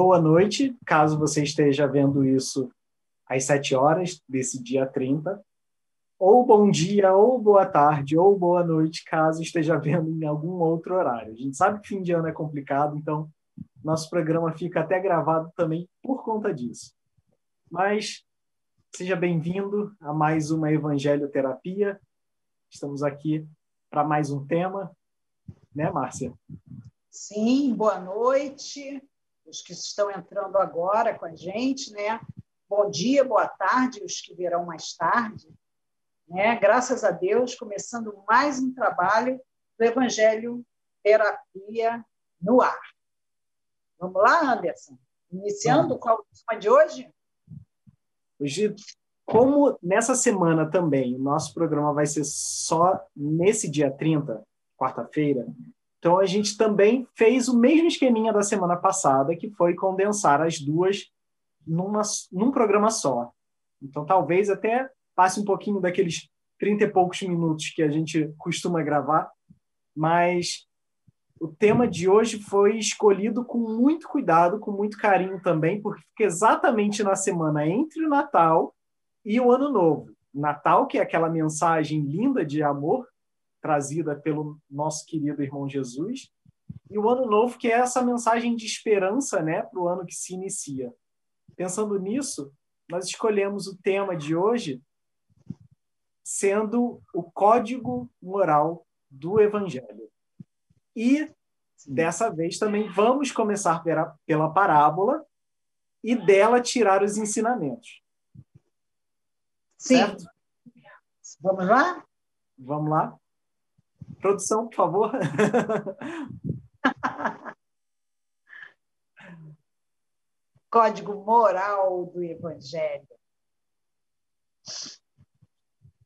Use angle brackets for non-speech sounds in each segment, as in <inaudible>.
boa noite, caso você esteja vendo isso às 7 horas desse dia 30, ou bom dia, ou boa tarde, ou boa noite, caso esteja vendo em algum outro horário. A gente sabe que fim de ano é complicado, então nosso programa fica até gravado também por conta disso. Mas seja bem-vindo a mais uma Evangelho Terapia. Estamos aqui para mais um tema, né, Márcia? Sim, boa noite. Os que estão entrando agora com a gente, né? Bom dia, boa tarde, os que virão mais tarde. Né? Graças a Deus, começando mais um trabalho do Evangelho Terapia no ar. Vamos lá, Anderson? Iniciando qual o tema de hoje? Hoje, como nessa semana também o nosso programa vai ser só nesse dia 30, quarta-feira, então a gente também fez o mesmo esqueminha da semana passada, que foi condensar as duas numa, num programa só. Então talvez até passe um pouquinho daqueles 30 e poucos minutos que a gente costuma gravar, mas o tema de hoje foi escolhido com muito cuidado, com muito carinho também, porque fica exatamente na semana entre o Natal e o Ano Novo. Natal, que é aquela mensagem linda de amor trazida pelo nosso querido irmão Jesus, e o Ano Novo, que é essa mensagem de esperança né, para o ano que se inicia. Pensando nisso, nós escolhemos o tema de hoje sendo o código moral do Evangelho. E dessa vez também vamos começar pela, parábola e dela tirar os ensinamentos. Sim. Certo? Vamos lá? Vamos lá. Produção, por favor. <laughs> Código moral do Evangelho.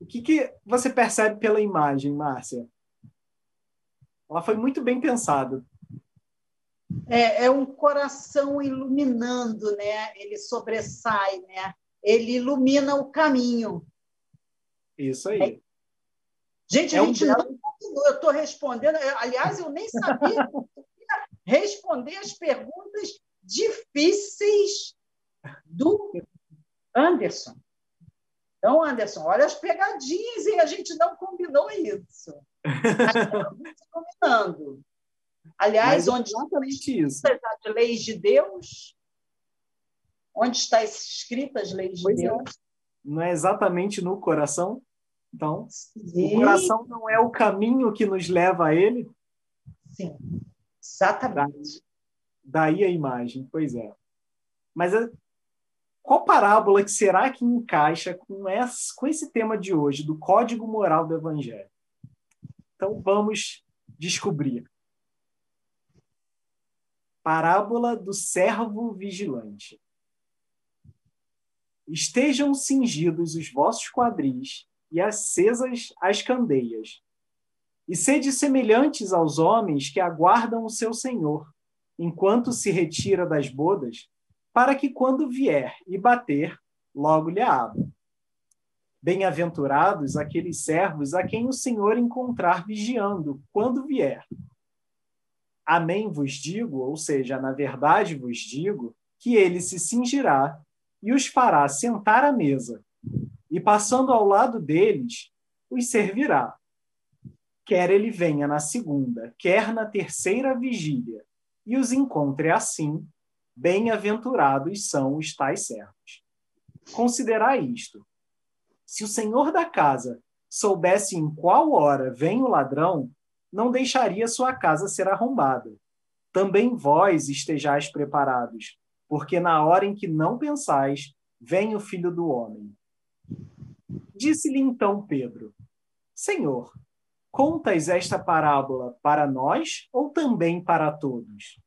O que, que você percebe pela imagem, Márcia? Ela foi muito bem pensada. É, é, um coração iluminando, né? Ele sobressai, né? Ele ilumina o caminho. Isso aí. É. Gente, é a gente um... não eu estou respondendo. Aliás, eu nem sabia responder as perguntas difíceis do Anderson. Então, Anderson, olha as pegadinhas e a gente não combinou isso. <laughs> Combinando. Aliás, Mas onde estão as leis de Deus? Onde estão escritas as leis de é. Deus? É. Não é exatamente no coração? Então, Sim. o coração não é o caminho que nos leva a ele? Sim, exatamente. Daí a imagem, pois é. Mas qual parábola que será que encaixa com esse, com esse tema de hoje, do código moral do Evangelho? Então vamos descobrir. Parábola do servo vigilante. Estejam cingidos os vossos quadris e acesas as candeias. E sede semelhantes aos homens que aguardam o seu senhor, enquanto se retira das bodas, para que quando vier e bater, logo lhe abra. Bem-aventurados aqueles servos a quem o Senhor encontrar vigiando, quando vier. Amém vos digo, ou seja, na verdade vos digo, que ele se cingirá e os fará sentar à mesa, e passando ao lado deles, os servirá. Quer ele venha na segunda, quer na terceira vigília, e os encontre assim, Bem-aventurados são os tais servos. Considerai isto. Se o senhor da casa soubesse em qual hora vem o ladrão, não deixaria sua casa ser arrombada. Também vós estejais preparados, porque na hora em que não pensais, vem o filho do homem. Disse-lhe então Pedro: Senhor, contas esta parábola para nós ou também para todos?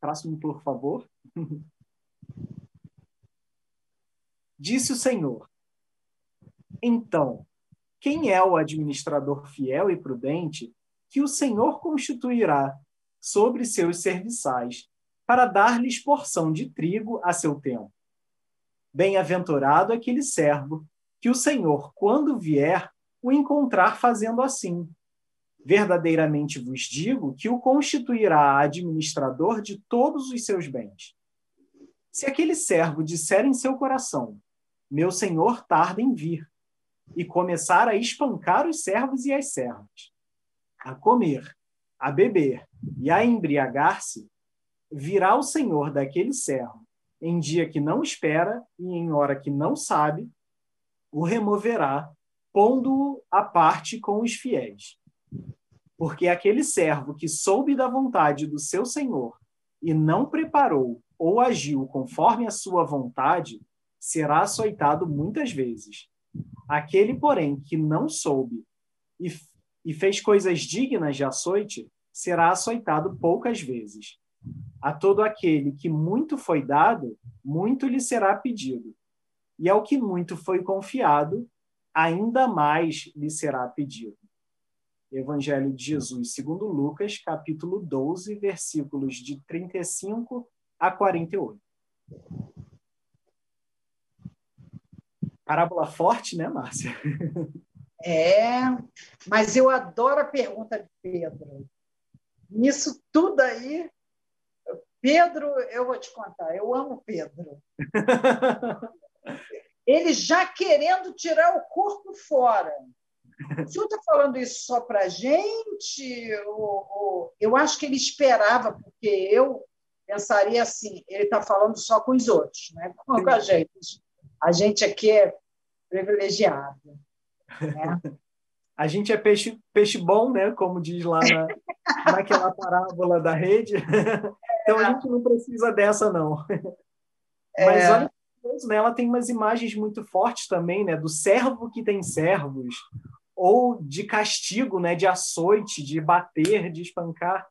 Próximo, por favor. <laughs> Disse o Senhor: Então, quem é o administrador fiel e prudente que o Senhor constituirá sobre seus serviçais para dar-lhes porção de trigo a seu tempo? Bem-aventurado aquele servo que o Senhor, quando vier, o encontrar fazendo assim. Verdadeiramente vos digo que o constituirá administrador de todos os seus bens. Se aquele servo disser em seu coração: Meu senhor tarda em vir, e começar a espancar os servos e as servas, a comer, a beber e a embriagar-se, virá o senhor daquele servo, em dia que não espera e em hora que não sabe, o removerá, pondo-o à parte com os fiéis. Porque aquele servo que soube da vontade do seu senhor e não preparou ou agiu conforme a sua vontade, será açoitado muitas vezes. Aquele, porém, que não soube e, e fez coisas dignas de açoite, será açoitado poucas vezes. A todo aquele que muito foi dado, muito lhe será pedido. E ao que muito foi confiado, ainda mais lhe será pedido. Evangelho de Jesus, segundo Lucas, capítulo 12, versículos de 35 a 48. Parábola forte, né, Márcia? É, mas eu adoro a pergunta de Pedro. Nisso tudo aí, Pedro, eu vou te contar, eu amo Pedro. <laughs> Ele já querendo tirar o corpo fora. O senhor está falando isso só para a gente? Ou, ou, eu acho que ele esperava, porque eu pensaria assim, ele está falando só com os outros, né? <laughs> com a gente. A gente aqui é privilegiado. Né? A gente é peixe, peixe bom, né? como diz lá na, naquela parábola da rede. <laughs> Então a gente não precisa dessa, não. É. Mas olha, né? ela tem umas imagens muito fortes também, né? Do servo que tem servos, ou de castigo, né? De açoite, de bater, de espancar.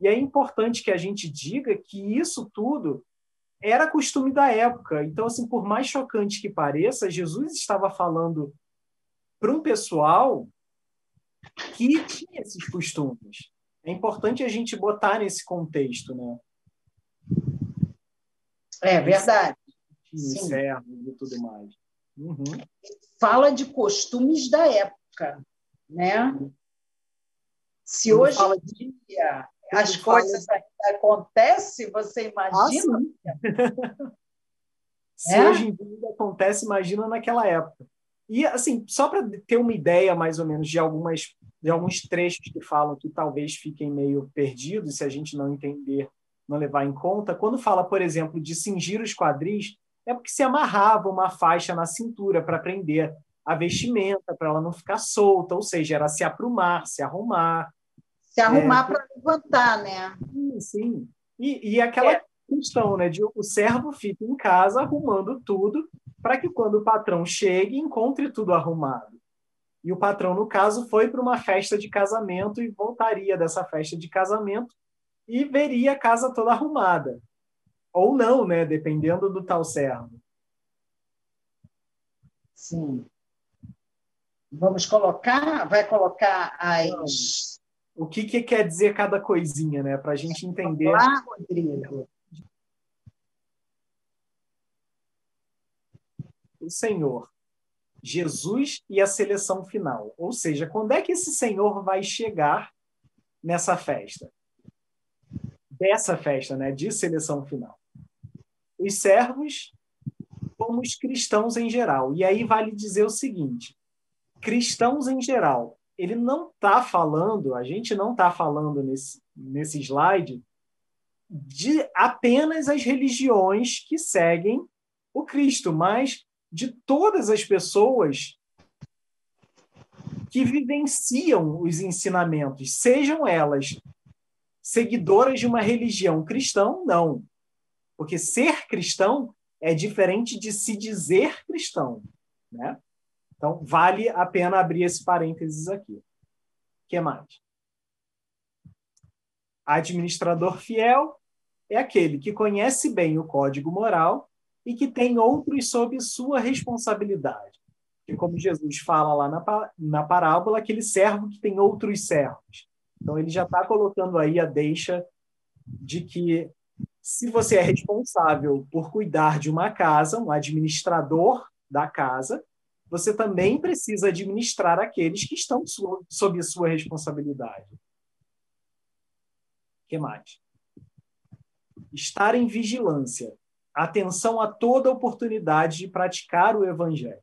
E é importante que a gente diga que isso tudo era costume da época. Então, assim, por mais chocante que pareça, Jesus estava falando para um pessoal que tinha esses costumes. É importante a gente botar nesse contexto, né? É verdade. Servos e tudo mais. Uhum. Fala de costumes da época, né? Se hoje em dia as coisas acontecem, você imagina? Ah, <laughs> Se é? hoje em dia acontece, imagina naquela época. E, assim, só para ter uma ideia, mais ou menos, de, algumas, de alguns trechos que falam que talvez fiquem meio perdidos se a gente não entender, não levar em conta, quando fala, por exemplo, de cingir os quadris, é porque se amarrava uma faixa na cintura para prender a vestimenta, para ela não ficar solta, ou seja, era se aprumar, se arrumar, se arrumar é, para levantar, né? Sim, sim. E, e aquela é. questão, né, de o servo fica em casa arrumando tudo para que quando o patrão chegue, encontre tudo arrumado. E o patrão, no caso, foi para uma festa de casamento e voltaria dessa festa de casamento e veria a casa toda arrumada. Ou não, né? Dependendo do tal servo. Sim. Vamos colocar, vai colocar as, o que, que quer dizer cada coisinha, né? Para a gente entender. Olá, Rodrigo. O Senhor, Jesus e a seleção final. Ou seja, quando é que esse Senhor vai chegar nessa festa? Dessa festa, né? De seleção final. Os servos, como os cristãos em geral. E aí vale dizer o seguinte: cristãos em geral ele não está falando, a gente não está falando nesse, nesse slide, de apenas as religiões que seguem o Cristo, mas de todas as pessoas que vivenciam os ensinamentos, sejam elas seguidoras de uma religião cristã, não. Porque ser cristão é diferente de se dizer cristão, né? Então, vale a pena abrir esse parênteses aqui. O que mais? Administrador fiel é aquele que conhece bem o código moral e que tem outros sob sua responsabilidade. E como Jesus fala lá na, na parábola, aquele servo que tem outros servos. Então, ele já está colocando aí a deixa de que se você é responsável por cuidar de uma casa, um administrador da casa, você também precisa administrar aqueles que estão sob sua responsabilidade. O que mais? Estar em vigilância, atenção a toda oportunidade de praticar o evangelho.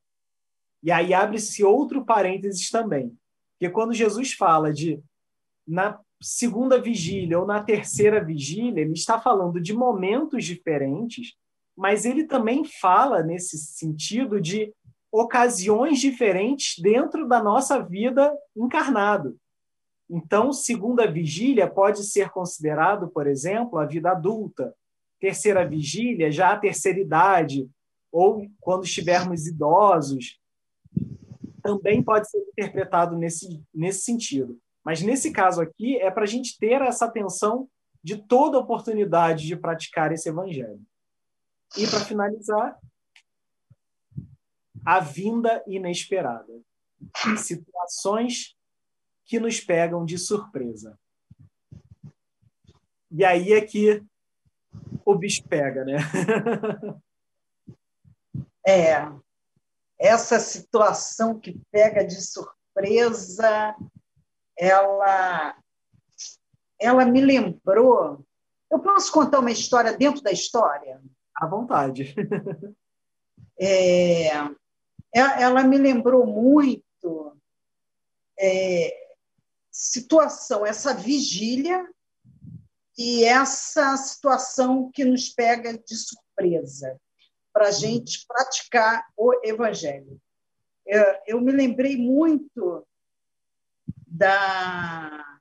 E aí abre-se outro parênteses também, porque quando Jesus fala de na segunda vigília ou na terceira vigília, ele está falando de momentos diferentes, mas ele também fala nesse sentido de ocasiões diferentes dentro da nossa vida encarnado. Então, segunda vigília pode ser considerado, por exemplo, a vida adulta. Terceira vigília, já a terceira idade, ou quando estivermos idosos, também pode ser interpretado nesse, nesse sentido. Mas nesse caso aqui, é para a gente ter essa atenção de toda oportunidade de praticar esse evangelho. E para finalizar, a vinda inesperada. Situações que nos pegam de surpresa. E aí é que o bicho pega, né? <laughs> é. Essa situação que pega de surpresa, ela ela me lembrou. Eu posso contar uma história dentro da história? À vontade. É, ela me lembrou muito é, situação, essa vigília e essa situação que nos pega de surpresa para a gente praticar o evangelho. Eu, eu me lembrei muito da,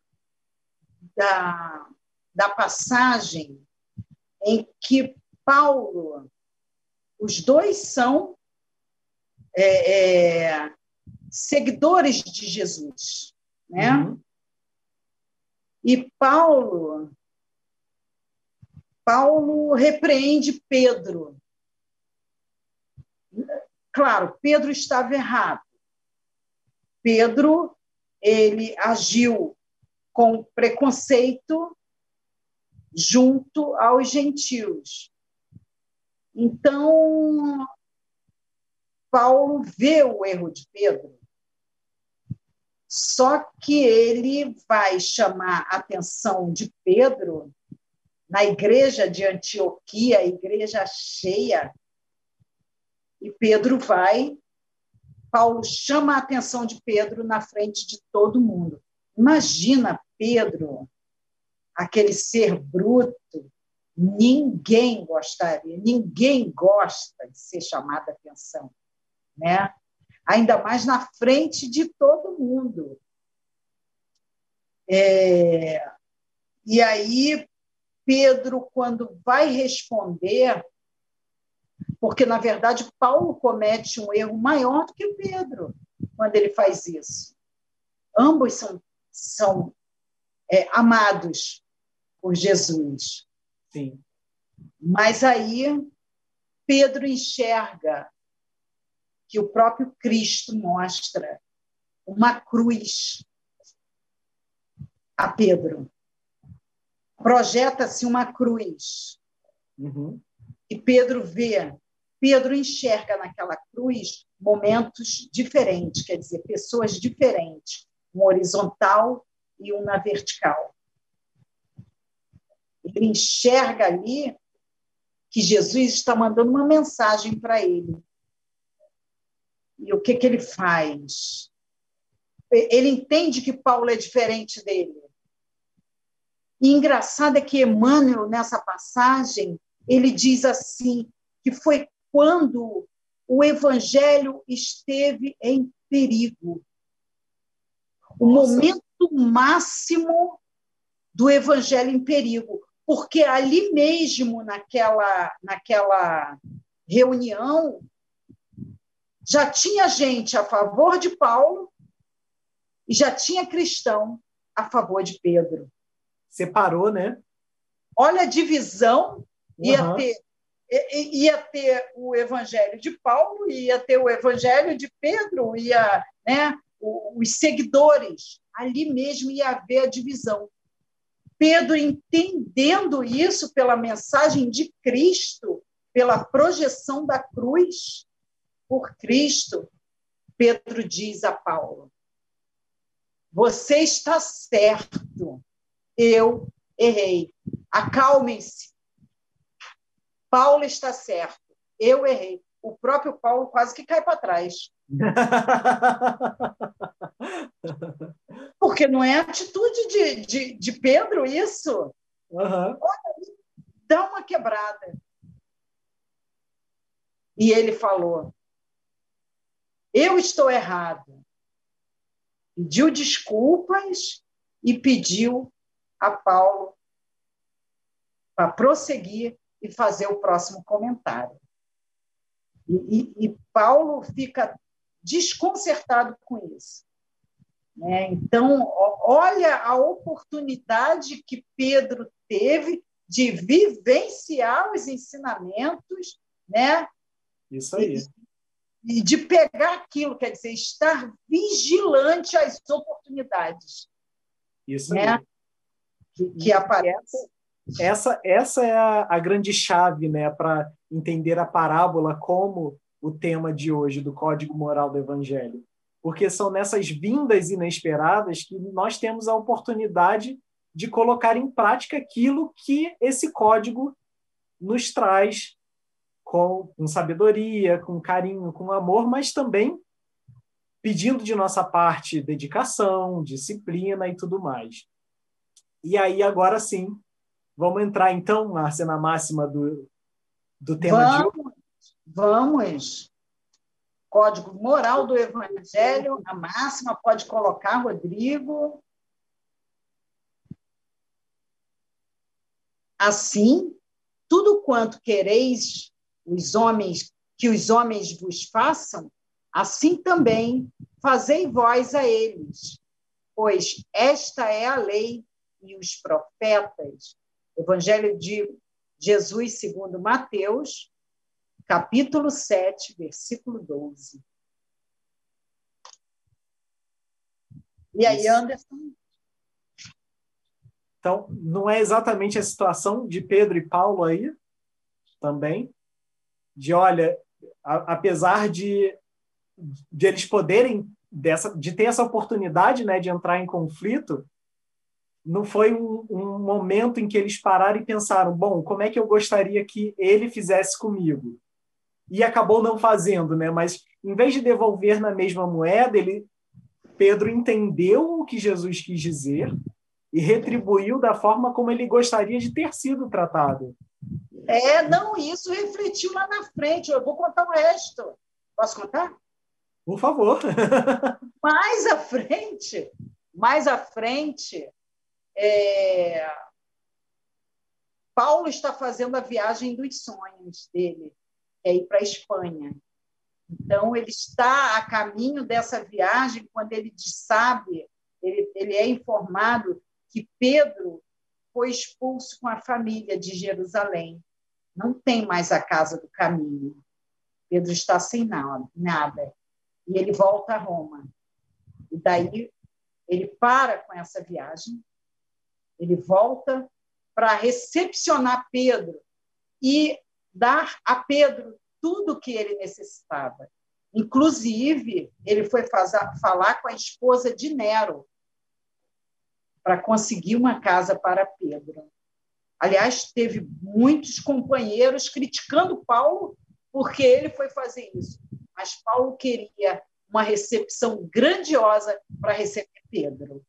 da, da passagem em que Paulo, os dois são é, é, seguidores de Jesus, né? Uhum. E Paulo, Paulo repreende Pedro. Claro, Pedro estava errado. Pedro ele agiu com preconceito junto aos gentios. Então, Paulo vê o erro de Pedro, só que ele vai chamar a atenção de Pedro na igreja de Antioquia, igreja cheia, e Pedro vai Paulo chama a atenção de Pedro na frente de todo mundo. Imagina Pedro, aquele ser bruto, ninguém gostaria, ninguém gosta de ser chamado a atenção, né? Ainda mais na frente de todo mundo. É... E aí Pedro, quando vai responder, porque, na verdade, Paulo comete um erro maior do que Pedro quando ele faz isso. Ambos são, são é, amados por Jesus. Sim. Mas aí Pedro enxerga que o próprio Cristo mostra uma cruz a Pedro. Projeta-se uma cruz. Uhum. E Pedro vê Pedro enxerga naquela cruz momentos diferentes, quer dizer, pessoas diferentes, um horizontal e um na vertical. Ele enxerga ali que Jesus está mandando uma mensagem para ele. E o que, que ele faz? Ele entende que Paulo é diferente dele. E engraçado é que Emmanuel, nessa passagem, ele diz assim, que foi quando o evangelho esteve em perigo. O Nossa. momento máximo do evangelho em perigo, porque ali mesmo naquela naquela reunião já tinha gente a favor de Paulo e já tinha cristão a favor de Pedro. Separou, né? Olha a divisão, ia uhum. ter ia ter o evangelho de Paulo, ia ter o evangelho de Pedro, ia, né, os seguidores. Ali mesmo ia haver a divisão. Pedro, entendendo isso pela mensagem de Cristo, pela projeção da cruz por Cristo, Pedro diz a Paulo: Você está certo, eu errei. Acalmem-se. Paulo está certo, eu errei. O próprio Paulo quase que cai para trás. <laughs> Porque não é atitude de, de, de Pedro isso. Uhum. Olha, dá uma quebrada. E ele falou: Eu estou errado. Pediu desculpas e pediu a Paulo para prosseguir e fazer o próximo comentário. E, e, e Paulo fica desconcertado com isso. Né? Então, olha a oportunidade que Pedro teve de vivenciar os ensinamentos, né? Isso aí. E, e de pegar aquilo, quer dizer, estar vigilante às oportunidades. Isso né? aí. Que, que aparece. Essa, essa é a, a grande chave né, para entender a parábola como o tema de hoje do Código Moral do Evangelho. Porque são nessas vindas inesperadas que nós temos a oportunidade de colocar em prática aquilo que esse código nos traz com, com sabedoria, com carinho, com amor, mas também pedindo de nossa parte dedicação, disciplina e tudo mais. E aí, agora sim, vamos entrar então, Márcia, na máxima do, do tema vamos, de hoje. Vamos. Código moral do Evangelho, a máxima pode colocar, Rodrigo. Assim, tudo quanto quereis os homens que os homens vos façam, assim também fazei vós a eles, pois esta é a lei e os profetas. Evangelho de Jesus segundo Mateus, capítulo 7, versículo 12. E aí, Anderson? Então, não é exatamente a situação de Pedro e Paulo aí, também, de olha, a, apesar de, de eles poderem dessa, de ter essa oportunidade, né, de entrar em conflito, não foi um, um, momento em que eles pararam e pensaram, bom, como é que eu gostaria que ele fizesse comigo? E acabou não fazendo, né? Mas em vez de devolver na mesma moeda, ele Pedro entendeu o que Jesus quis dizer e retribuiu da forma como ele gostaria de ter sido tratado. É, não, isso refletiu lá na frente. Eu vou contar o resto. Posso contar? Por favor. <laughs> mais à frente, mais à frente, é... Paulo está fazendo a viagem dos sonhos dele, é ir para a Espanha. Então, ele está a caminho dessa viagem quando ele sabe, ele, ele é informado que Pedro foi expulso com a família de Jerusalém. Não tem mais a casa do caminho. Pedro está sem nada. E ele volta a Roma. E daí ele para com essa viagem, ele volta para recepcionar Pedro e dar a Pedro tudo o que ele necessitava. Inclusive, ele foi fazer, falar com a esposa de Nero para conseguir uma casa para Pedro. Aliás, teve muitos companheiros criticando Paulo porque ele foi fazer isso. Mas Paulo queria uma recepção grandiosa para receber Pedro.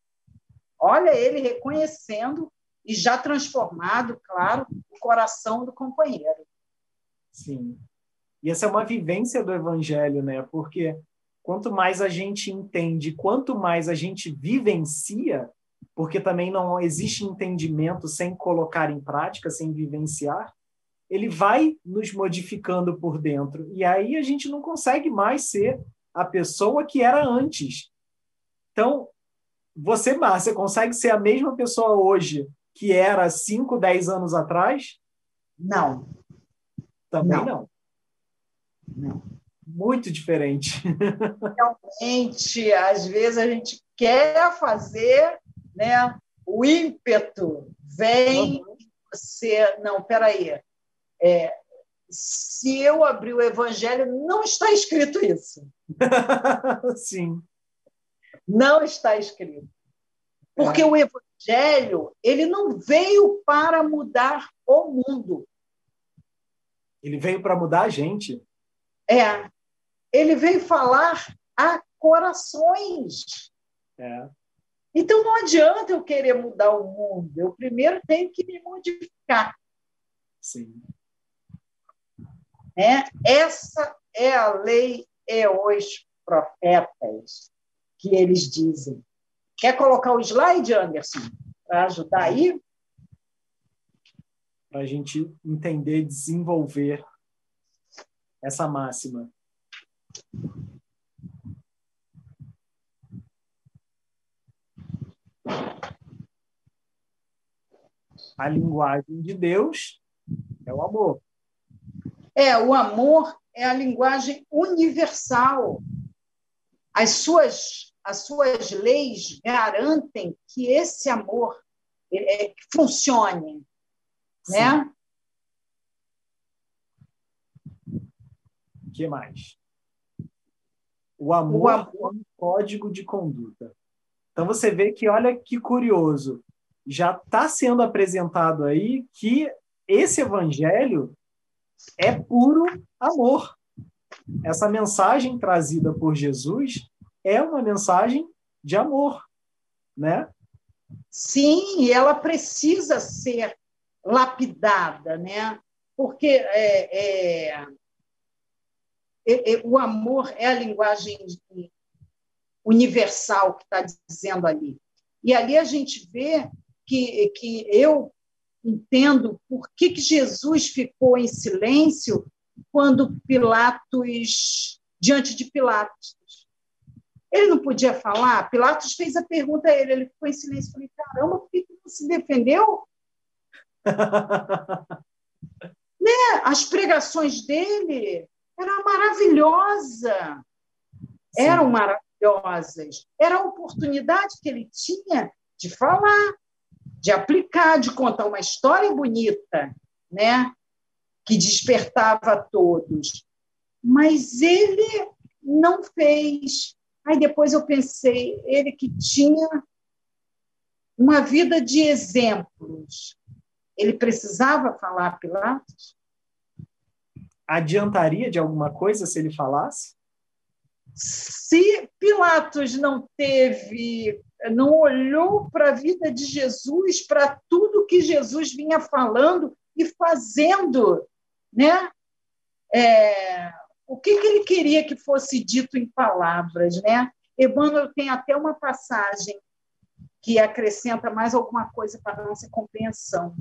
Olha ele reconhecendo e já transformado, claro, o coração do companheiro. Sim. E essa é uma vivência do evangelho, né? Porque quanto mais a gente entende, quanto mais a gente vivencia, porque também não existe entendimento sem colocar em prática, sem vivenciar, ele vai nos modificando por dentro. E aí a gente não consegue mais ser a pessoa que era antes. Então, você, Márcia, consegue ser a mesma pessoa hoje que era 5, 10 anos atrás? Não. Também não. Não. não. Muito diferente. <laughs> Realmente, às vezes a gente quer fazer, né? O ímpeto vem, uhum. você. Não, peraí. É, se eu abrir o Evangelho, não está escrito isso. <laughs> Sim. Não está escrito. Porque é. o Evangelho ele não veio para mudar o mundo. Ele veio para mudar a gente. É. Ele veio falar a corações. É. Então não adianta eu querer mudar o mundo. Eu primeiro tenho que me modificar. Sim. É, essa é a lei e os profetas que eles dizem. Quer colocar o slide, Anderson, para ajudar aí? Para a gente entender desenvolver essa máxima. A linguagem de Deus é o amor. É, o amor é a linguagem universal. As suas, as suas leis garantem que esse amor é, funcione, Sim. né? O que mais? O amor, o amor é um código de conduta. Então você vê que, olha que curioso, já está sendo apresentado aí que esse evangelho é puro amor. Essa mensagem trazida por Jesus é uma mensagem de amor, né? Sim, e ela precisa ser lapidada, né? Porque é, é, é, é o amor é a linguagem universal que está dizendo ali. E ali a gente vê que, que eu entendo por que, que Jesus ficou em silêncio quando Pilatos, diante de Pilatos. Ele não podia falar. Pilatos fez a pergunta a ele, ele ficou em silêncio. Falei, caramba, por que, não se defendeu? <laughs> né? As pregações dele eram maravilhosas. Eram maravilhosas. Era a oportunidade que ele tinha de falar de aplicar, de contar uma história bonita, né? Que despertava a todos. Mas ele não fez. Aí depois eu pensei, ele que tinha uma vida de exemplos, ele precisava falar a Pilatos? Adiantaria de alguma coisa se ele falasse? Se Pilatos não teve não olhou para a vida de Jesus, para tudo que Jesus vinha falando e fazendo, né? É, o que, que ele queria que fosse dito em palavras, né? Emmanuel tem até uma passagem que acrescenta mais alguma coisa para a nossa compreensão.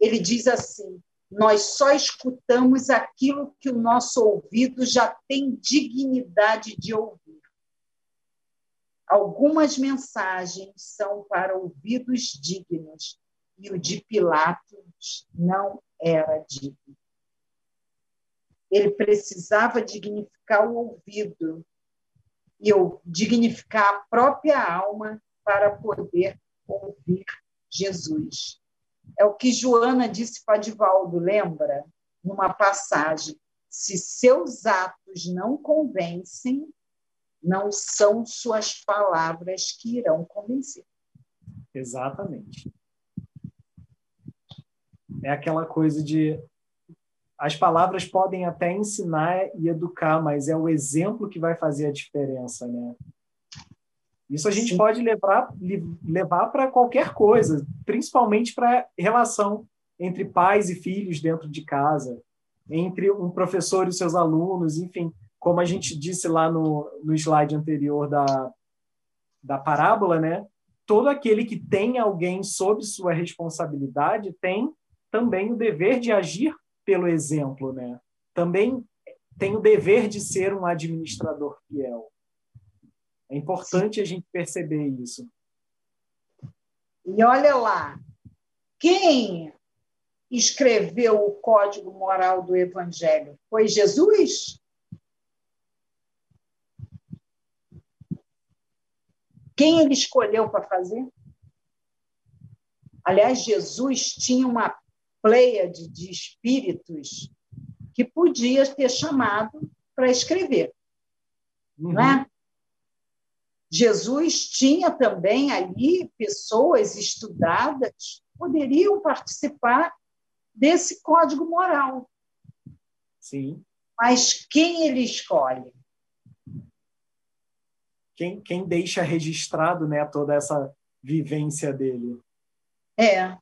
Ele diz assim: nós só escutamos aquilo que o nosso ouvido já tem dignidade de ouvir. Algumas mensagens são para ouvidos dignos, e o de Pilatos não era digno. Ele precisava dignificar o ouvido e dignificar a própria alma para poder ouvir Jesus. É o que Joana disse para Divaldo, lembra? Numa passagem: se seus atos não convencem, não são suas palavras que irão convencer. Exatamente. É aquela coisa de as palavras podem até ensinar e educar, mas é o exemplo que vai fazer a diferença, né? Isso a gente Sim. pode levar levar para qualquer coisa, principalmente para relação entre pais e filhos dentro de casa, entre um professor e seus alunos, enfim como a gente disse lá no, no slide anterior da, da parábola, né? Todo aquele que tem alguém sob sua responsabilidade tem também o dever de agir pelo exemplo, né? Também tem o dever de ser um administrador fiel. É importante a gente perceber isso. E olha lá, quem escreveu o código moral do Evangelho? Foi Jesus? Quem ele escolheu para fazer? Aliás, Jesus tinha uma pleiade de espíritos que podia ter chamado para escrever. Uhum. Né? Jesus tinha também ali pessoas estudadas poderiam participar desse código moral. Sim. Mas quem ele escolhe? Quem, quem deixa registrado né, toda essa vivência dele? É.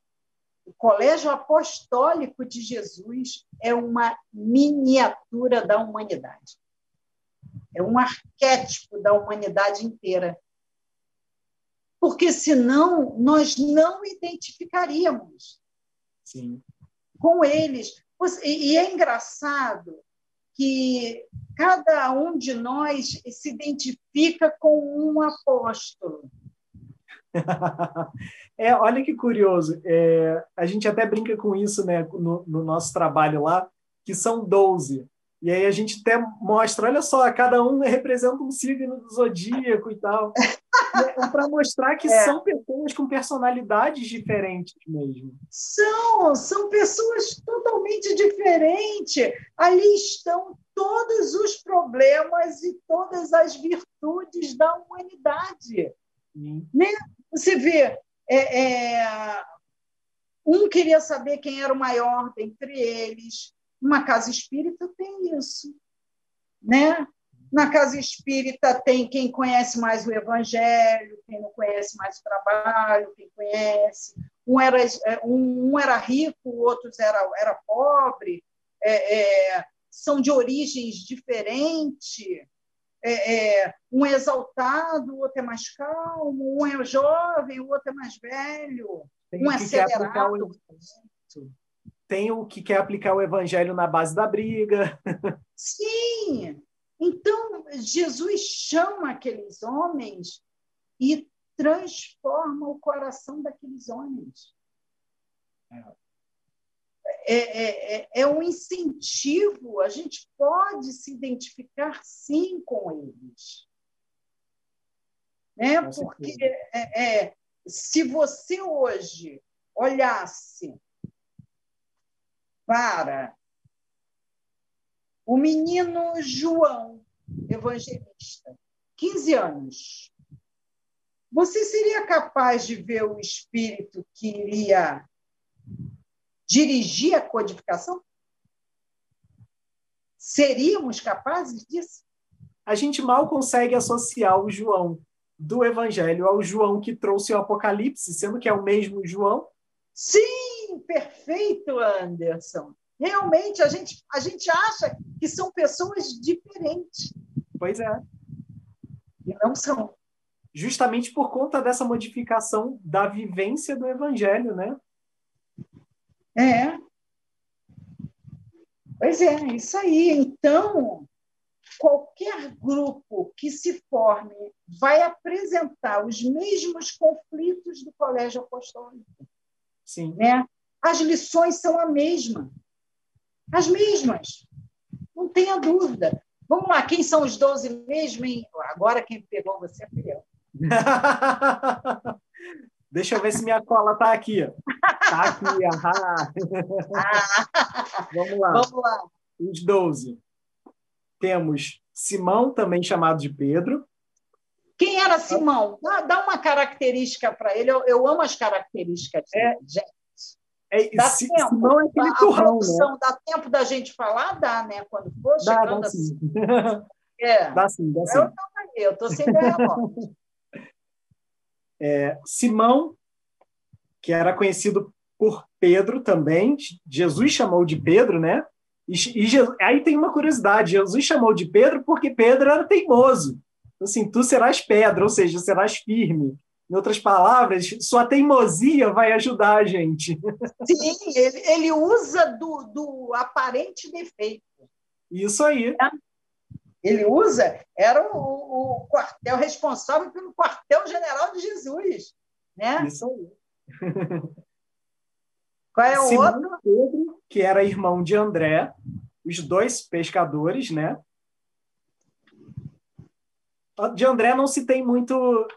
O Colégio Apostólico de Jesus é uma miniatura da humanidade. É um arquétipo da humanidade inteira. Porque senão nós não identificaríamos Sim. com eles. E é engraçado que cada um de nós se identifica com um apóstolo. <laughs> É, olha que curioso. É, a gente até brinca com isso né, no, no, nosso trabalho lá, que são 12. E aí a gente até mostra, olha só, cada um representa um signo do zodíaco e tal. <laughs> é, para mostrar que é. são pessoas com personalidades diferentes mesmo. São, são pessoas totalmente diferentes. Ali estão todos os problemas e todas as virtudes da humanidade. Né? Você vê, é, é, um queria saber quem era o maior dentre eles. Uma casa espírita tem isso, né? Na casa espírita tem quem conhece mais o evangelho, quem não conhece mais o trabalho, quem conhece. Um era, é, um, era rico, outros era, era pobre. É, é, são de origens diferentes é, é, um é exaltado, o outro é mais calmo, um é jovem, o outro é mais velho, Tem um é acelerado. O... Tem o que quer aplicar o evangelho na base da briga. Sim! Então, Jesus chama aqueles homens e transforma o coração daqueles homens. É é, é, é, é um incentivo, a gente pode se identificar sim com eles. Né? Porque é, é, se você hoje olhasse para o menino João, evangelista, 15 anos, você seria capaz de ver o espírito que iria dirigir a codificação? Seríamos capazes disso? A gente mal consegue associar o João do Evangelho ao João que trouxe o Apocalipse, sendo que é o mesmo João. Sim, perfeito, Anderson. Realmente, a gente, a gente acha que são pessoas diferentes. Pois é. E não são. Justamente por conta dessa modificação da vivência do Evangelho, né? É. Pois é, isso aí. Então, qualquer grupo que se forme vai apresentar os mesmos conflitos do colégio apostólico. Sim. Né? As lições são a mesma. As mesmas. Não tenha dúvida. Vamos lá, quem são os 12 mesmo? Hein? Agora quem pegou você eu. <laughs> Deixa eu ver se minha cola está aqui. Está aqui, ahá. Vamos lá. Vamos lá. Os 12. Temos Simão, também chamado de Pedro. Quem era Simão? Dá, dá uma característica para ele. Eu, eu, amo as características é, gente. É, dá se, tempo. Simão é aquele turrão, né? Dá tempo da gente falar? Dá, né? Quando for dá, chegando dá, assim. Sim. <laughs> É. Dá sim, dá sim. Eu estou sem ideia, <laughs> é, Simão, que era conhecido por Pedro também, Jesus chamou de Pedro, né? E, e aí tem uma curiosidade: Jesus chamou de Pedro porque Pedro era teimoso. Assim, tu serás pedra, ou seja, serás firme. Em outras palavras, sua teimosia vai ajudar a gente. <laughs> Sim, ele, ele usa do, do aparente defeito. Isso aí. É ele usa, era o, o quartel responsável pelo quartel-general de Jesus. Né? Isso aí. <laughs> Qual é o Simão outro? Pedro, que era irmão de André, os dois pescadores, né? De André não se tem muito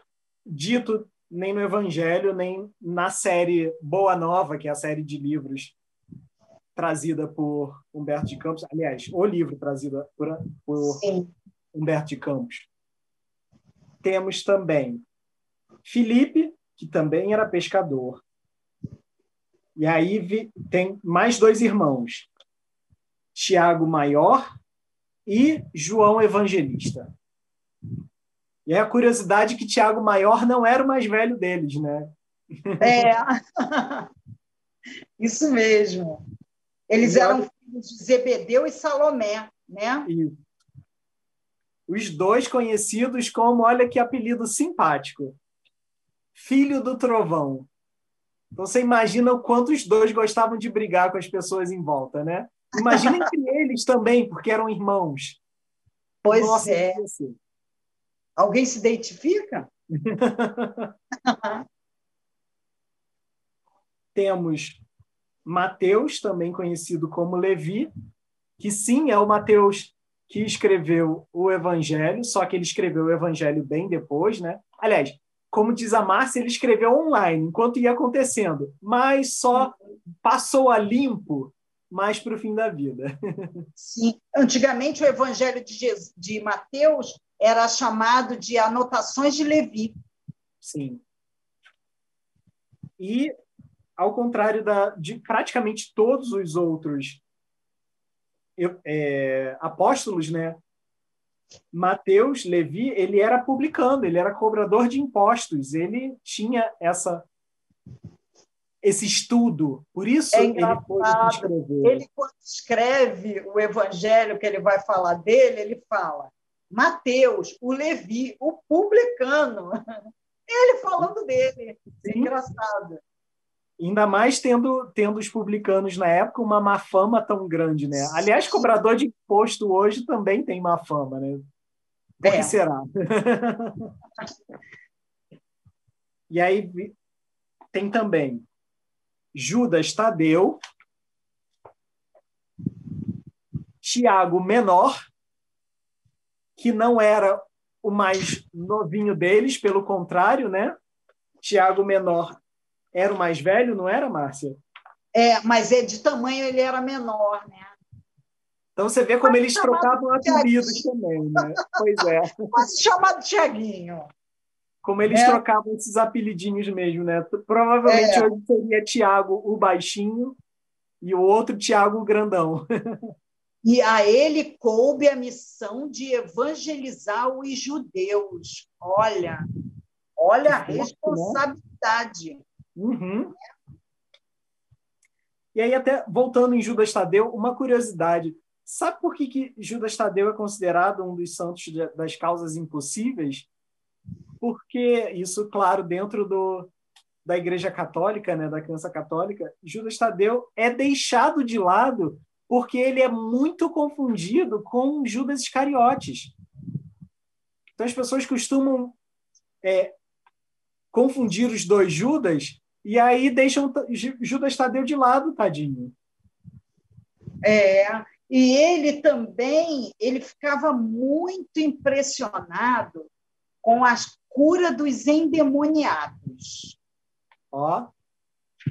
dito nem no Evangelho, nem na série Boa Nova, que é a série de livros trazida por Humberto de Campos, aliás, o livro trazido por, por Humberto de Campos. Temos também Felipe, que também era pescador. E aí vi, tem mais dois irmãos, Tiago Maior e João Evangelista. E é a curiosidade que Tiago Maior não era o mais velho deles, né? É, <laughs> isso mesmo. Eles eram filhos de Zebedeu e Salomé, né? Isso. Os dois conhecidos como, olha que apelido simpático, Filho do Trovão. Então você imagina o quanto os dois gostavam de brigar com as pessoas em volta, né? Imagina entre <laughs> eles também, porque eram irmãos. Pois Nossa, é. Alguém se identifica? <laughs> Temos Mateus, também conhecido como Levi, que sim é o Mateus que escreveu o Evangelho, só que ele escreveu o Evangelho bem depois, né? Aliás, como diz a Márcia, ele escreveu online, enquanto ia acontecendo, mas só passou a limpo mais para o fim da vida. <laughs> Sim. Antigamente, o Evangelho de, Jesus, de Mateus era chamado de Anotações de Levi. Sim. E, ao contrário da, de praticamente todos os outros é, apóstolos, né? Mateus, Levi, ele era publicano, ele era cobrador de impostos, ele tinha essa esse estudo. Por isso é ele pôde escrever. Ele, quando escreve o evangelho que ele vai falar dele, ele fala Mateus, o Levi, o publicano. <laughs> Ele falando dele. É engraçado. Ainda mais tendo, tendo os publicanos na época uma má fama tão grande, né? Aliás, cobrador de imposto hoje também tem má fama, né? Por que é. será? <laughs> e aí tem também Judas Tadeu, Tiago Menor, que não era o mais novinho deles, pelo contrário, né? Tiago Menor era o mais velho, não era, Márcia? É, mas é de tamanho ele era menor, né? Então você vê como Quase eles trocavam apelidos também, né? Pois é. Quase chamado Tiaguinho. Como eles é. trocavam esses apelidinhos mesmo, né? Provavelmente é. hoje seria Tiago o baixinho e o outro Tiago o grandão. E a ele coube a missão de evangelizar os judeus. Olha, olha a né? responsabilidade. Uhum. E aí, até voltando em Judas Tadeu, uma curiosidade. Sabe por que, que Judas Tadeu é considerado um dos santos das causas impossíveis? Porque isso, claro, dentro do, da Igreja Católica, né, da crença católica, Judas Tadeu é deixado de lado porque ele é muito confundido com Judas Iscariotes. Então as pessoas costumam é, confundir os dois Judas e aí deixam Judas Tadeu de lado, tadinho. É, e ele também ele ficava muito impressionado com a cura dos endemoniados. Ó.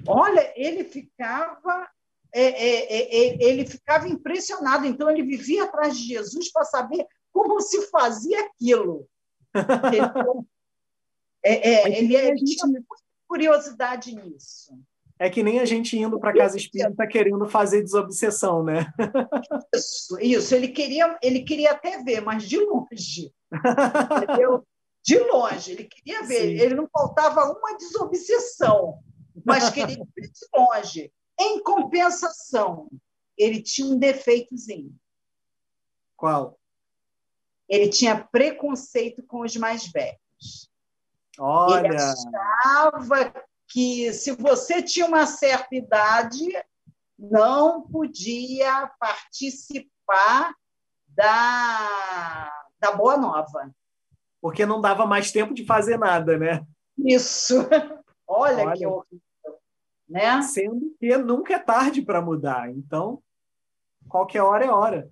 Olha, ele ficava é, é, é, é, ele ficava impressionado. Então, ele vivia atrás de Jesus para saber como se fazia aquilo. <laughs> É, é, ele, ele tinha muita curiosidade nisso. É que nem a gente indo para casa espírita querendo fazer desobsessão, né? Isso, isso. Ele queria, ele queria até ver, mas de longe. Entendeu? De longe. Ele queria ver. Sim. Ele não faltava uma desobsessão, mas queria ver de longe. Em compensação, ele tinha um defeitozinho. Qual? Ele tinha preconceito com os mais velhos. Olha. Ele achava que se você tinha uma certa idade, não podia participar da, da Boa Nova. Porque não dava mais tempo de fazer nada, né? Isso. Olha, <laughs> Olha. que horrível né? Sendo que nunca é tarde para mudar. Então, qualquer hora é hora.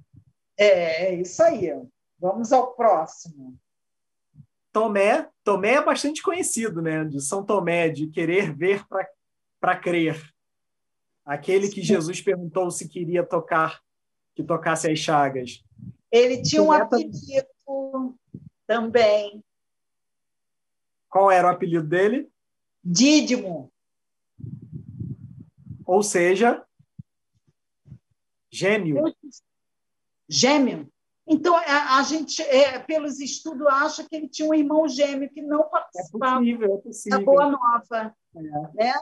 É, é isso aí. Vamos ao próximo. Tomé, Tomé é bastante conhecido, né? De São Tomé, de querer ver para crer. Aquele que Jesus perguntou se queria tocar, que tocasse as chagas. Ele tinha um apelido também. Qual era o apelido dele? Dídimo. Ou seja, gêmeo. Gêmeo. Então, a, a gente, é, pelos estudos, acha que ele tinha um irmão gêmeo que não participava é possível, é possível. da Boa Nova. É. Né?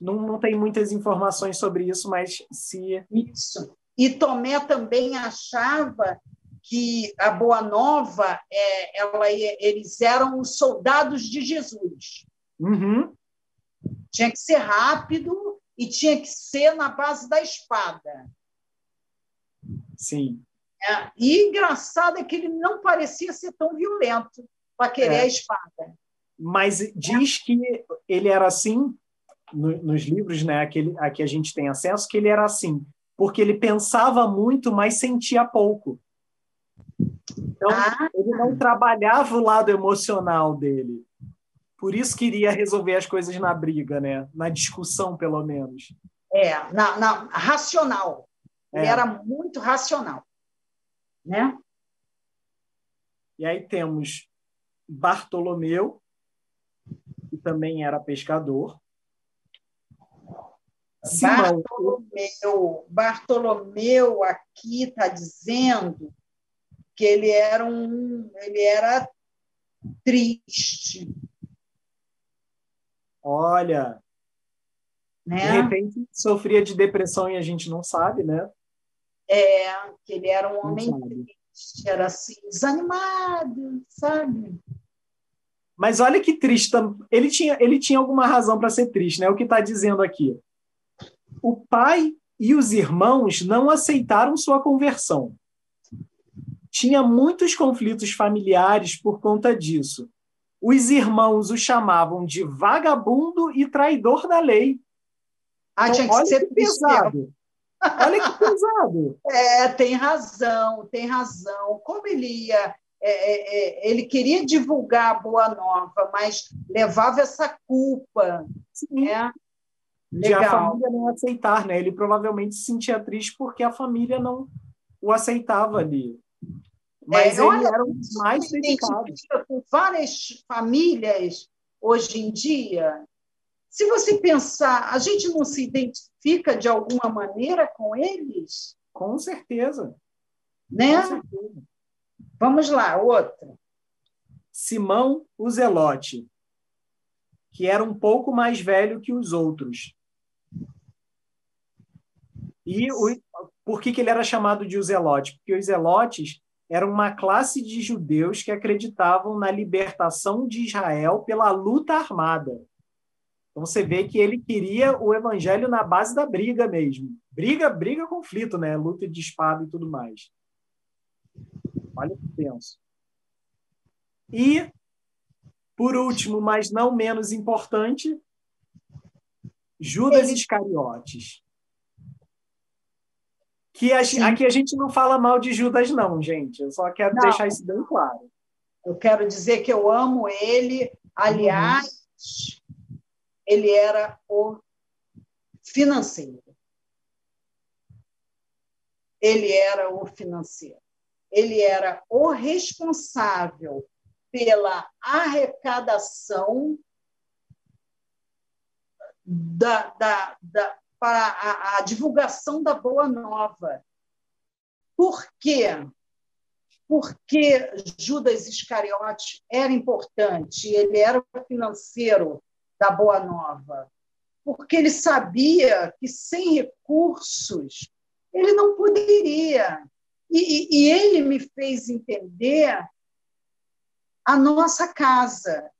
Não, não tem muitas informações sobre isso, mas se. Isso. E Tomé também achava que a Boa Nova, é, ela, eles eram os soldados de Jesus. Uhum. Tinha que ser rápido e tinha que ser na base da espada. Sim. É, e engraçado é que ele não parecia ser tão violento para querer é. a espada. Mas diz que ele era assim, no, nos livros né, aquele, a que a gente tem acesso, que ele era assim, porque ele pensava muito, mas sentia pouco. Então, ah. ele não trabalhava o lado emocional dele. Por isso queria resolver as coisas na briga, né? na discussão, pelo menos. É, na, na racional. Ele é. era muito racional. Né? E aí temos Bartolomeu, que também era pescador. Bartolomeu, Bartolomeu aqui está dizendo que ele era um, ele era triste. Olha, né? de repente sofria de depressão e a gente não sabe, né? É, que ele era um homem triste, era assim, desanimado, sabe? Mas olha que triste, ele tinha, ele tinha alguma razão para ser triste, né? O que está dizendo aqui. O pai e os irmãos não aceitaram sua conversão. Tinha muitos conflitos familiares por conta disso. Os irmãos o chamavam de vagabundo e traidor da lei. Ah, então, tinha que ser que pesado. Olha que pesado. É, tem razão, tem razão. Como ele ia. É, é, é, ele queria divulgar a Boa Nova, mas levava essa culpa. Sim. Né? De a família não aceitar, né? Ele provavelmente se sentia triste porque a família não o aceitava ali. Mas é, ele era um dos mais dedicados. Com várias famílias hoje em dia, se você pensar, a gente não se identifica de alguma maneira com eles? Com certeza. Né? Com certeza. Vamos lá, outra. Simão o Zelote, que era um pouco mais velho que os outros. E o, por que, que ele era chamado de o Zelote? Porque os Zelotes eram uma classe de judeus que acreditavam na libertação de Israel pela luta armada. Então você vê que ele queria o evangelho na base da briga mesmo. Briga, briga, conflito, né? Luta de espada e tudo mais. Olha que tenso. E, por último, mas não menos importante, Judas. Iscariotes. Que a, aqui a gente não fala mal de Judas, não, gente. Eu só quero não. deixar isso bem claro. Eu quero dizer que eu amo ele. Aliás, uhum ele era o financeiro. Ele era o financeiro. Ele era o responsável pela arrecadação da, da, da, para a, a divulgação da Boa Nova. Por quê? Porque Judas Iscariote era importante, ele era financeiro da Boa Nova, porque ele sabia que sem recursos ele não poderia. E, e, e ele me fez entender a nossa casa,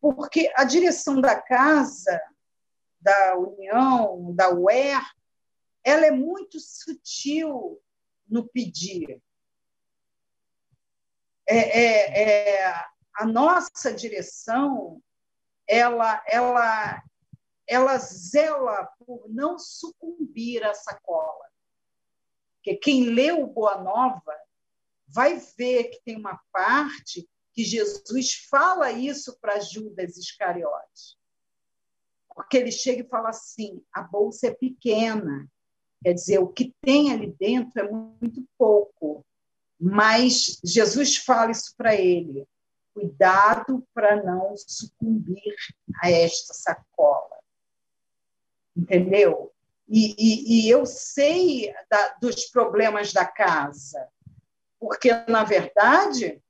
porque a direção da casa, da União, da UER, ela é muito sutil no pedir. É, é, é, a nossa direção ela, ela, ela zela por não sucumbir à sacola. Porque quem leu Boa Nova vai ver que tem uma parte que Jesus fala isso para Judas Iscariote. Porque ele chega e fala assim: a bolsa é pequena, quer dizer, o que tem ali dentro é muito pouco. Mas Jesus fala isso para ele: cuidado para não sucumbir a esta sacola. Entendeu? E, e, e eu sei da, dos problemas da casa, porque, na verdade,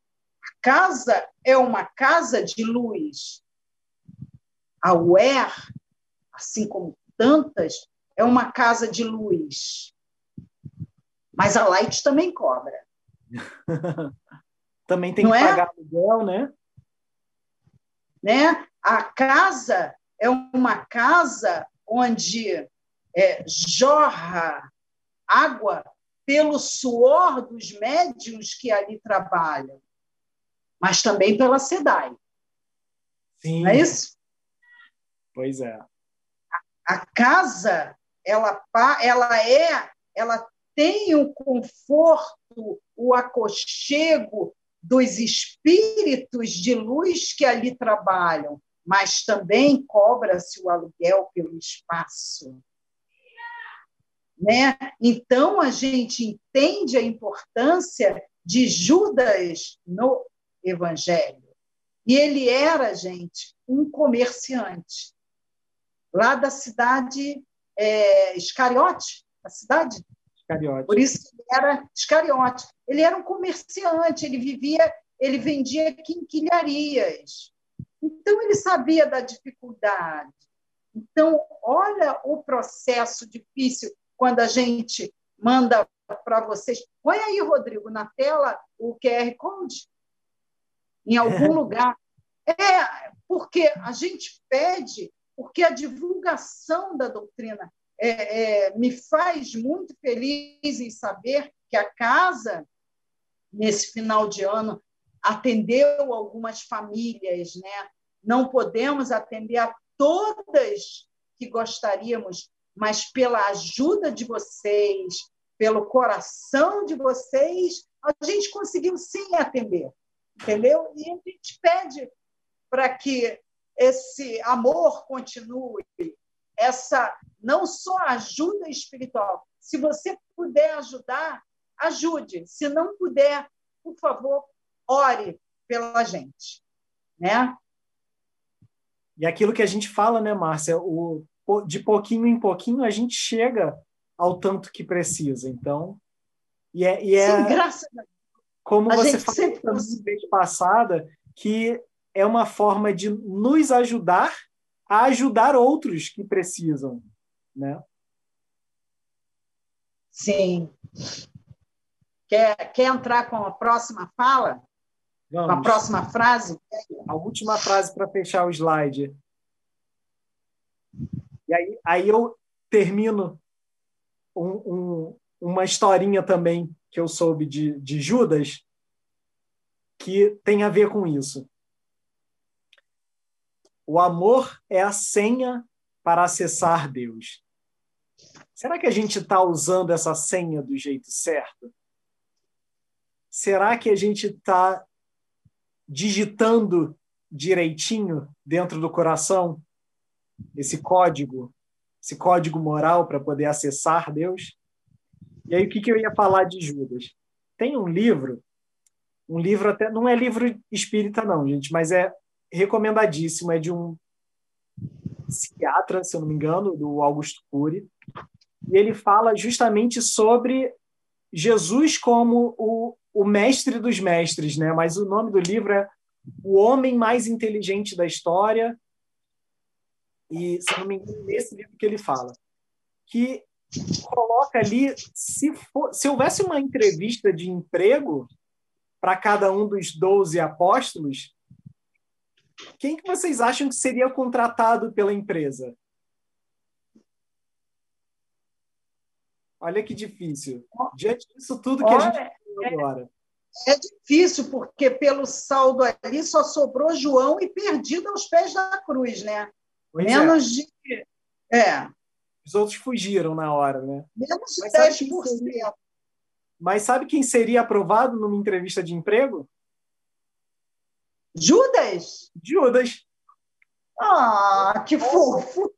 a casa é uma casa de luz. A UER, assim como tantas, é uma casa de luz. Mas a Light também cobra. <laughs> também tem Não que é? pagar aluguel, né? né? A casa é uma casa onde é, jorra água pelo suor dos médios que ali trabalham, mas também pela SEDAI. Sim. Não é isso? Pois é. A casa, ela, ela é, ela tem o conforto, o aconchego dos espíritos de luz que ali trabalham, mas também cobra-se o aluguel pelo espaço. Né? Então, a gente entende a importância de Judas no Evangelho. E ele era, gente, um comerciante, lá da cidade é, Iscariote, a cidade? Iscariote. Por isso ele era Iscariote. Ele era um comerciante, ele vivia, ele vendia quinquilharias. Então, ele sabia da dificuldade. Então, olha o processo difícil quando a gente manda para vocês. Põe aí, Rodrigo, na tela o QR Code, em algum lugar. É, porque a gente pede, porque a divulgação da doutrina é, é, me faz muito feliz em saber que a casa, nesse final de ano, atendeu algumas famílias, né? Não podemos atender a todas que gostaríamos, mas pela ajuda de vocês, pelo coração de vocês, a gente conseguiu sim atender, entendeu? E a gente pede para que esse amor continue, essa não só ajuda espiritual. Se você puder ajudar, ajude. Se não puder, por favor, ore pela gente, né? E aquilo que a gente fala, né, Márcia, o de pouquinho em pouquinho a gente chega ao tanto que precisa. Então, e é, e é Sim, graças a como a você falou na vez passada, que é uma forma de nos ajudar a ajudar outros que precisam, né? Sim. Quer, quer entrar com a próxima fala? Vamos. Com a próxima frase? A última frase para fechar o slide. E aí, aí eu termino um, um, uma historinha também que eu soube de, de Judas que tem a ver com isso. O amor é a senha para acessar Deus. Será que a gente está usando essa senha do jeito certo? Será que a gente está digitando direitinho dentro do coração esse código, esse código moral para poder acessar Deus. E aí o que, que eu ia falar de Judas? Tem um livro, um livro até não é livro espírita não, gente, mas é recomendadíssimo, é de um psiquiatra, se eu não me engano, do Augusto Cury, e ele fala justamente sobre Jesus como o, o mestre dos mestres, né? Mas o nome do livro é O Homem Mais Inteligente da História e, se não me engano, nesse livro que ele fala, que coloca ali, se, for, se houvesse uma entrevista de emprego para cada um dos doze apóstolos, quem que vocês acham que seria contratado pela empresa? Olha que difícil. Diante disso tudo que a gente falou agora. É difícil, porque pelo saldo ali só sobrou João e perdido aos pés da cruz, né? Pois é. menos é. de. É. Os outros fugiram na hora, né? Menos de Mas 10%. Seria... Mas sabe quem seria aprovado numa entrevista de emprego? Judas? Judas. Ah, que fofo!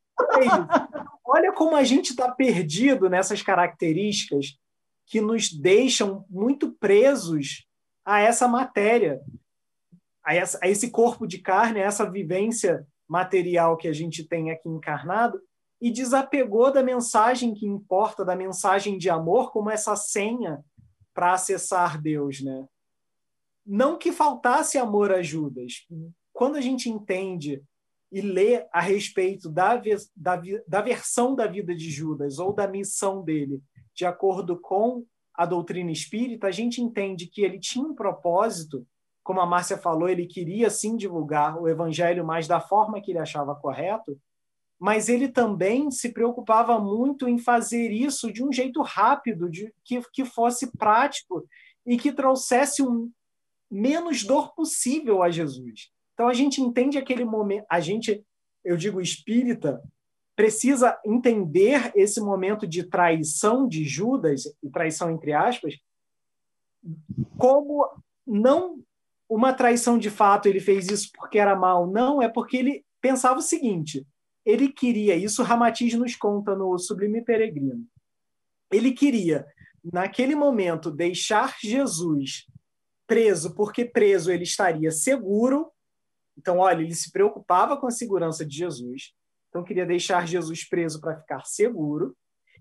Olha como a gente está perdido nessas características que nos deixam muito presos a essa matéria, a, essa, a esse corpo de carne, a essa vivência material que a gente tem aqui encarnado, e desapegou da mensagem que importa, da mensagem de amor, como essa senha para acessar Deus, né? Não que faltasse amor a Judas. Quando a gente entende e lê a respeito da, da, da versão da vida de Judas ou da missão dele, de acordo com a doutrina espírita, a gente entende que ele tinha um propósito, como a Márcia falou, ele queria sim divulgar o evangelho, mas da forma que ele achava correto, mas ele também se preocupava muito em fazer isso de um jeito rápido, de, que, que fosse prático e que trouxesse o menos dor possível a Jesus. Então a gente entende aquele momento, a gente, eu digo espírita, precisa entender esse momento de traição de Judas, e traição entre aspas, como não uma traição de fato, ele fez isso porque era mal, não, é porque ele pensava o seguinte: ele queria, isso Ramatiz nos conta no Sublime Peregrino, ele queria, naquele momento, deixar Jesus preso, porque preso ele estaria seguro. Então, olha, ele se preocupava com a segurança de Jesus. Então, queria deixar Jesus preso para ficar seguro.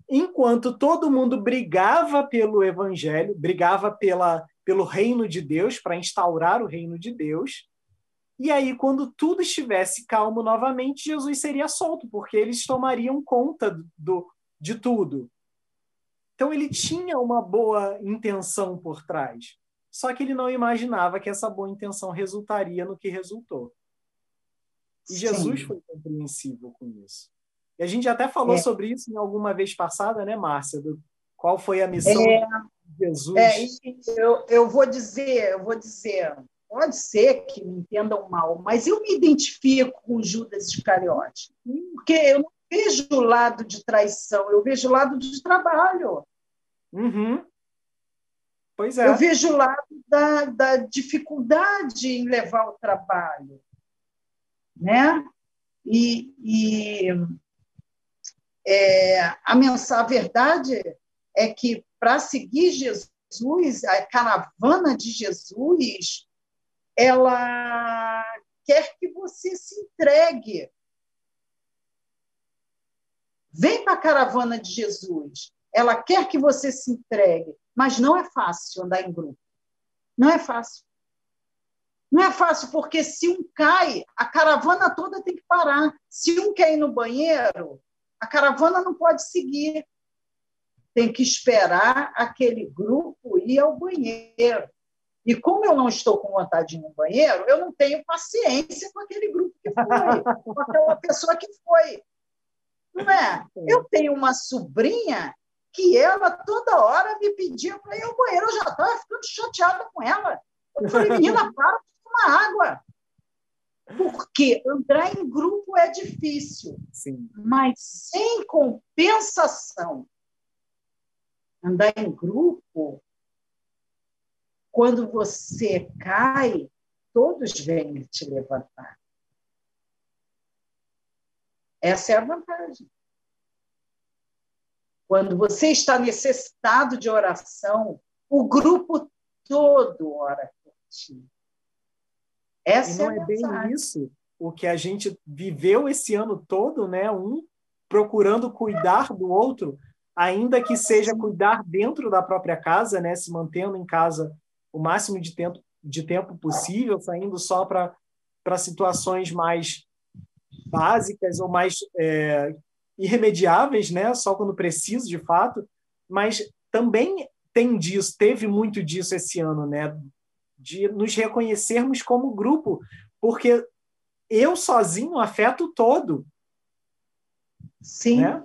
Enquanto todo mundo brigava pelo evangelho, brigava pela, pelo reino de Deus, para instaurar o reino de Deus, e aí, quando tudo estivesse calmo novamente, Jesus seria solto, porque eles tomariam conta do, de tudo. Então, ele tinha uma boa intenção por trás. Só que ele não imaginava que essa boa intenção resultaria no que resultou. E Jesus Sim. foi compreensivo com isso. E a gente até falou é. sobre isso em alguma vez passada, né, Márcia? Do, qual foi a missão é, de Jesus? É, eu, eu vou dizer, eu vou dizer, Pode ser que me entendam mal, mas eu me identifico com Judas Iscariote, porque eu não vejo o lado de traição, eu vejo o lado de trabalho. Uhum. Pois é. Eu vejo o lado da, da dificuldade em levar o trabalho. Né? E, e é, a mensagem, a verdade é que para seguir Jesus, a caravana de Jesus, ela quer que você se entregue. Vem para a caravana de Jesus. Ela quer que você se entregue, mas não é fácil andar em grupo. Não é fácil. Não é fácil, porque se um cai, a caravana toda tem que parar. Se um quer ir no banheiro, a caravana não pode seguir. Tem que esperar aquele grupo ir ao banheiro. E como eu não estou com vontade de ir no banheiro, eu não tenho paciência com aquele grupo que foi, com aquela pessoa que foi. Não é? Eu tenho uma sobrinha que ela toda hora me pedia para ir ao banheiro. Eu já estava ficando chateada com ela. Eu falei, <laughs> menina, para de tomar água. Porque andar em grupo é difícil, Sim. mas sem compensação. Andar em grupo quando você cai, todos vêm te levantar. Essa é a vantagem. Quando você está necessitado de oração, o grupo todo ora por ti. Essa e não é, é bem isso o que a gente viveu esse ano todo, né? Um procurando cuidar do outro, ainda que seja cuidar dentro da própria casa, né? Se mantendo em casa o máximo de tempo, de tempo possível, saindo só para situações mais básicas ou mais é, irremediáveis, né? só quando preciso, de fato, mas também tem disso, teve muito disso esse ano, né? de nos reconhecermos como grupo, porque eu sozinho afeto todo. Sim. Né?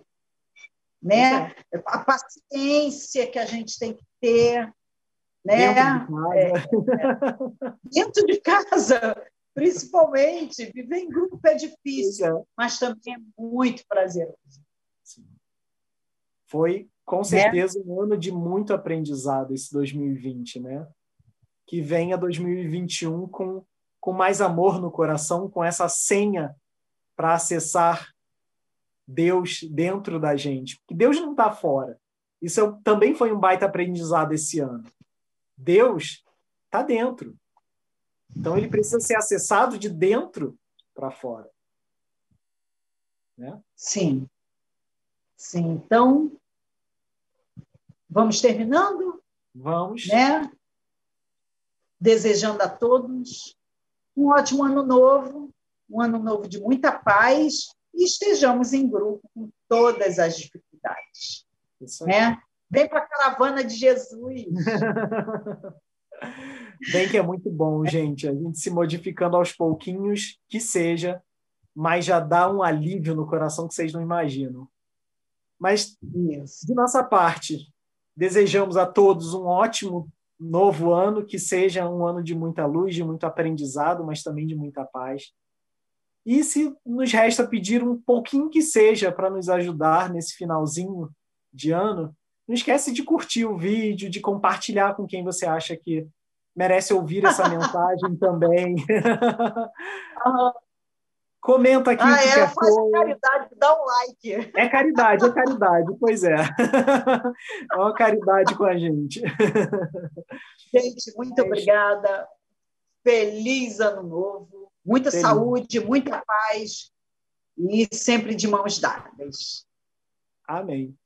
né? A paciência que a gente tem que ter, né? Dentro de casa, é, dentro de casa principalmente. Viver em grupo é difícil, é. mas também é muito prazeroso. Sim. Foi, com certeza, um ano de muito aprendizado esse 2020, né? Que venha 2021 com, com mais amor no coração, com essa senha para acessar Deus dentro da gente. Porque Deus não está fora. Isso é também foi um baita aprendizado esse ano. Deus está dentro. Então ele precisa ser acessado de dentro para fora. Né? Sim. Sim. Então, vamos terminando? Vamos. Né? Desejando a todos um ótimo ano novo, um ano novo de muita paz e estejamos em grupo com todas as dificuldades. Né? Vem para a caravana de Jesus. <laughs> Bem que é muito bom, gente. A gente se modificando aos pouquinhos, que seja, mas já dá um alívio no coração que vocês não imaginam. Mas, de nossa parte, desejamos a todos um ótimo novo ano, que seja um ano de muita luz, de muito aprendizado, mas também de muita paz. E se nos resta pedir um pouquinho que seja para nos ajudar nesse finalzinho de ano, não esquece de curtir o vídeo, de compartilhar com quem você acha que merece ouvir essa <laughs> mensagem também. <laughs> Comenta aqui. Ah, o que é, faz caridade, dá um like. É caridade, é caridade, pois é. <laughs> É uma caridade com a gente. Gente, muito é obrigada. Feliz ano novo. Muita Feliz. saúde, muita paz e sempre de mãos dadas. Amém.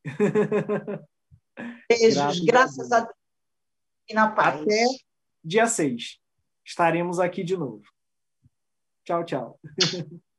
Beijos, graças, a Deus. E na paz. Até dia 6. Estaremos aqui de novo. Tchau, tchau. <laughs>